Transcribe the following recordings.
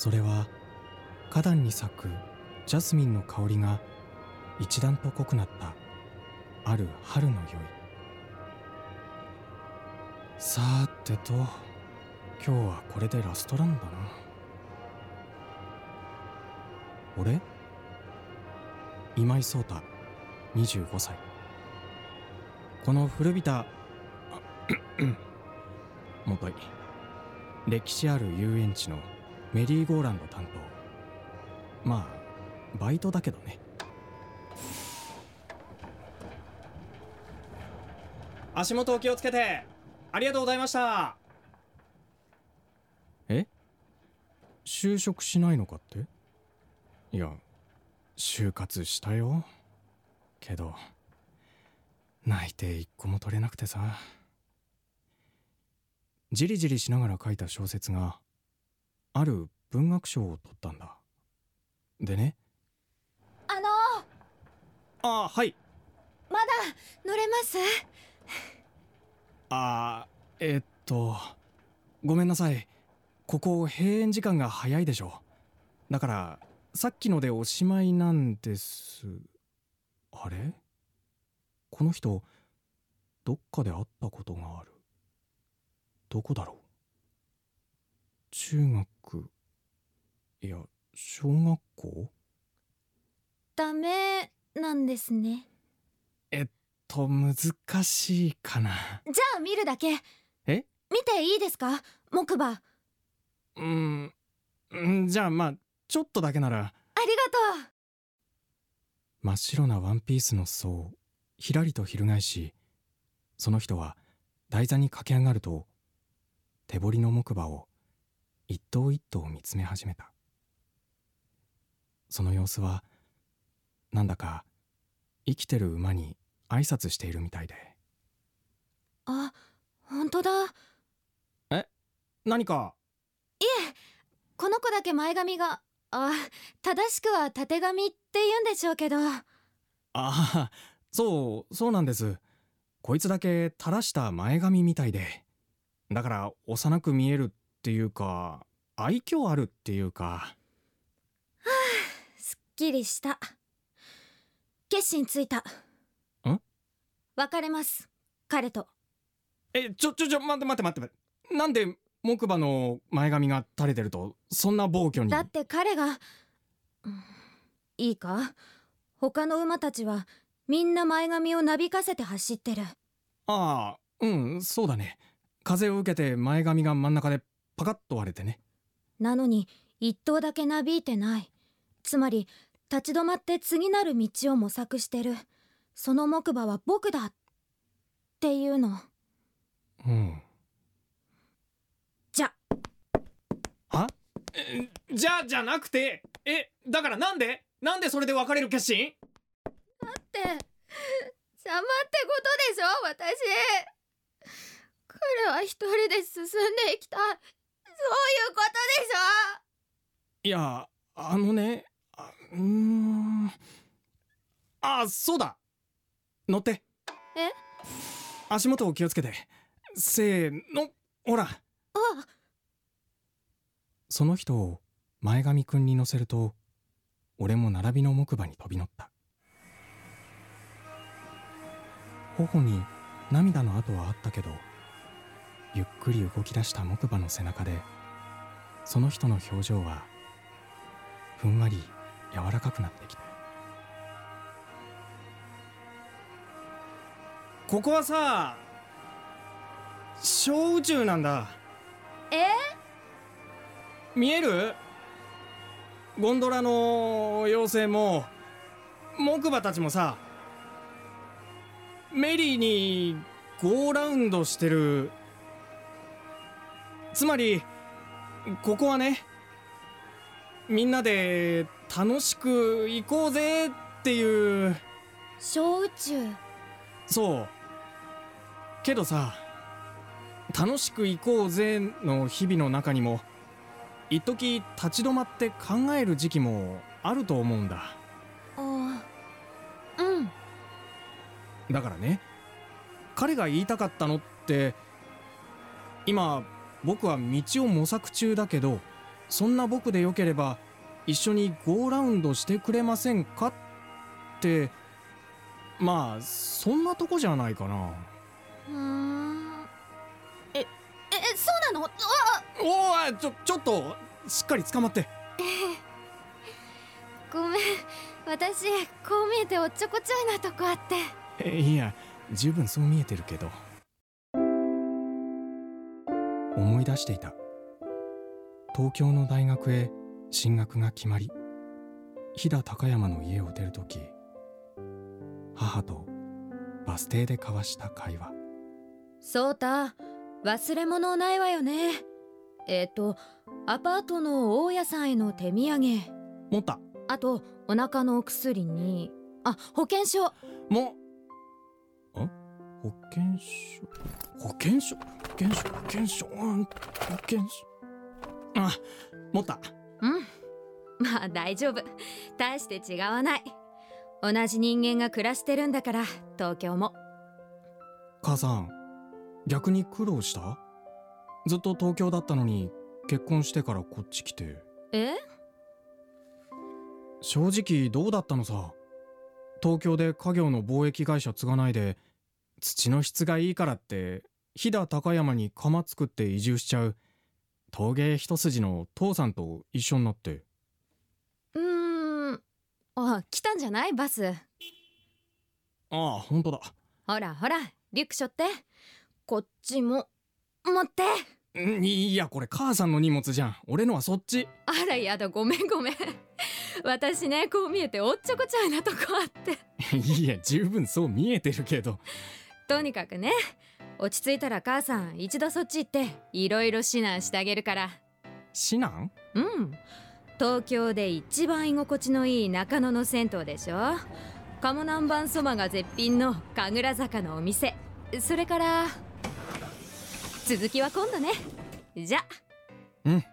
それは花壇に咲くジャスミンの香りが一段と濃くなったある春の宵。さてと今日はこれでラストランだな。俺？今井壮太25歳。この古びた もとい歴史ある遊園地のメリーゴーランド担当。まあバイトだけどね。足元お気をつけて。ありがとうございました。え？就職しないのかって？いや就活したよ。けど内定一個も取れなくてさ。じりじりしながら書いた小説がある文学賞を取ったんだ。でね。あの。あはい。まだ乗れます？あえーっとごめんなさい。ここ閉園時間が早いでしょだからさっきのでおしまいなんです。あれ？この人どっかで会ったことがある。どこだろう？中学？いや小学校？ダメなんですね。えっと難しいかな。じゃあ見るだけ。え？見ていいですか？木馬。あうんうん。じゃあまあちょっとだけなら。りがとう。真っ白なワンピースの裾をひらりと翻しその人は台座に駆け上がると手彫りの木馬を一頭一頭見つめ始めた。その様子はなんだか生きてる馬に挨拶しているみたいで。あ本当だ。何か？この子だけ前髪があ正しくは縦髪って言うんでしょうけど。ああそうそうなんです。こいつだけ垂らした前髪みたいで。だから幼く見えるっていうか愛嬌あるっていうか。すっきりした。決心ついた。ん？別れます。彼と。えちょちょちょ待って待って待って。なんで木馬の前髪が垂れてるとそんな暴挙に？だって彼が、うんいいか？他の馬たちはみんな前髪をなびかせて走ってる。ああうんそうだね。風を受けて前髪が真ん中でパカッと割れてねなのに一頭だけなびいてない。つまり立ち止まって次なる道を模索してる。その木馬は僕だっていうの。うん。じゃ。は？えじゃあじゃなくて。えだからなんで？なんでそれで別れる決心？って邪魔ってことでしょ私。彼は一人で進んできたそういうことでしょ？いやあのねあうーん。あそうだ。乗って。え？足元を気をつけて。せーの。ほら。あ。その人を前髪くんに乗せると俺も並びの木馬に飛び乗った。頬に涙の跡はあったけどゆっくり動き出した木馬の背中でその人の表情はふんわり柔らかくなってきた。ここはさ小宇宙なんだ。え？見える？ゴンドラの妖精も木馬たちもさメリーにゴーラウンドしてるつまりここはねみんなで楽しく行こうぜっていう。小宇宙。そう。けどさ楽しく行こうぜの日々の中にも一時立ち止まって考える時期もあると思うんだ。あうん。だからね彼が言いたかったのって今僕は道を模索中だけどそんな僕でよければ一緒に5ラウンドしてくれませんかってまあそんなとこじゃないかな。うーん。ええそうなの？あおおちょちょっとしっかり捕まって。ごめん。私こう見えておっちょこちょいなとこあって。えいや十分そう見えてるけど思い出していた。東京の大学へ進学が決まり飛騨高山の家を出るとき母とバス停で交わした会話。そうた忘れ物ないわよね。えっ、とアパートの大家さんへの手土産。持った。あとお腹のお薬にあ保険証。もん保険証？保険証？保険証保険証うん保険証あ持った。うん。まあ大丈夫。大して違わない。同じ人間が暮らしてるんだから東京も。母さん逆に苦労した？ずっと東京だったのに結婚してからこっち来て。え？正直どうだったのさ？東京で家業の貿易会社継がないで土の質がいいからって飛騨高山に窯作って移住しちゃう。陶芸一筋の父さんと一緒になって。うーん。あ来たんじゃない？バス。ああ本当だ。ほらほらリュック背負って。こっちも。持って。んいやこれ母さんの荷物じゃん。俺のはそっち。あらやだごめんごめん。私ねこう見えておっちょこちょいなとこあって。いや十分そう見えてるけど。とにかくね落ち着いたら母さん一度そっち行っていろいろ指南してあげるから。指南？うん。東京で一番居心地のいい中野の銭湯でしょ。鴨南蛮そばが絶品の神楽坂のお店。それから続きは今度ね。じゃ。うん。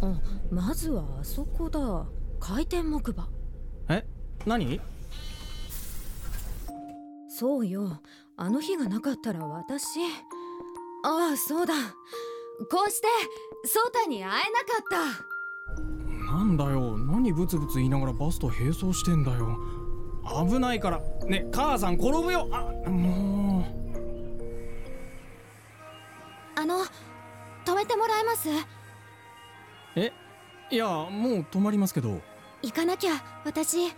あまずはあそこだ。回転木馬。え？何？そうよあの日がなかったら私。ああそうだ。こうしてソータに会えなかった。なんだよ。何ブツブツ言いながらバスと並走してんだよ。危ないから。ね母さん転ぶよ。あもあの止めてもらえます？うえ？いやもう止まりますけど。行かなきゃ私。い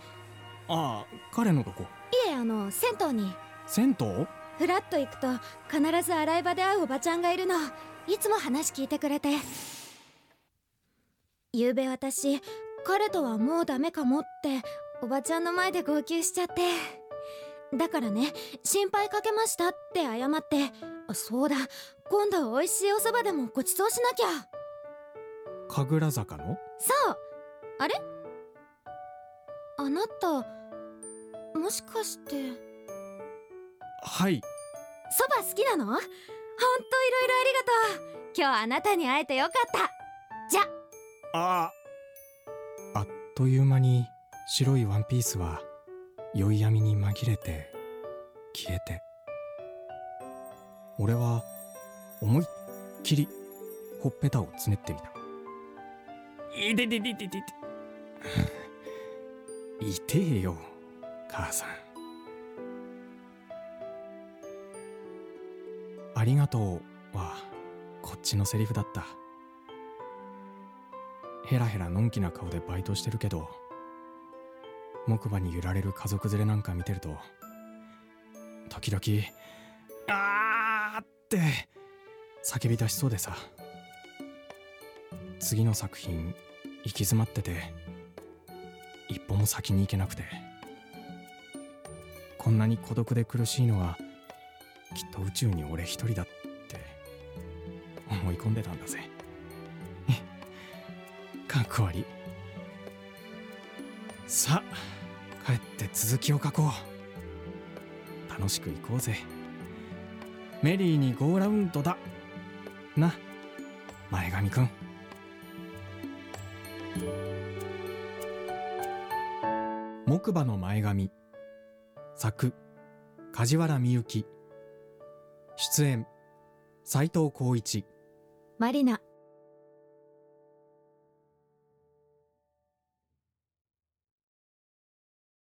ああ彼のとこ。えあの銭湯に銭湯？フラッと行くと必ず洗い場で会うおばちゃんがいるの。いつも話聞いてくれて。昨べ私彼とはもうダメかもっておばちゃんの前で号泣しちゃって。だからね心配かけましたって謝って。あそうだ。今度美味しいおそばでもごちそうしなきゃ。神楽坂の？そう。あれ？あなたもしかしてはい。そば好きなの？ほんといろいろありがとう。今日あなたに会えてよかった。じゃ。あ。あっという間に白いワンピースは宵闇に紛れて消えて。俺は思いっきりほっぺたをつねってみた。いてててててて痛えよ母さんりがとう。はこっちのセリフだった。ヘラヘラのんきな顔でバイトしてるけど木馬に揺られる家族連れなんか見てると時々「あー!」って叫び出しそうでさ。次の作品行き詰まってて一歩も先に行けなくて。こんなに孤独で苦しいのはきっと宇宙に俺一人だって思い込んでたんだぜ。かっこ悪い。さあ帰って続きを書こう。楽しく行こうぜ。メリーにゴーラウンドだ。な前髪くん。木馬の前髪。作梶原みゆき出演。斉藤浩一。マリナ。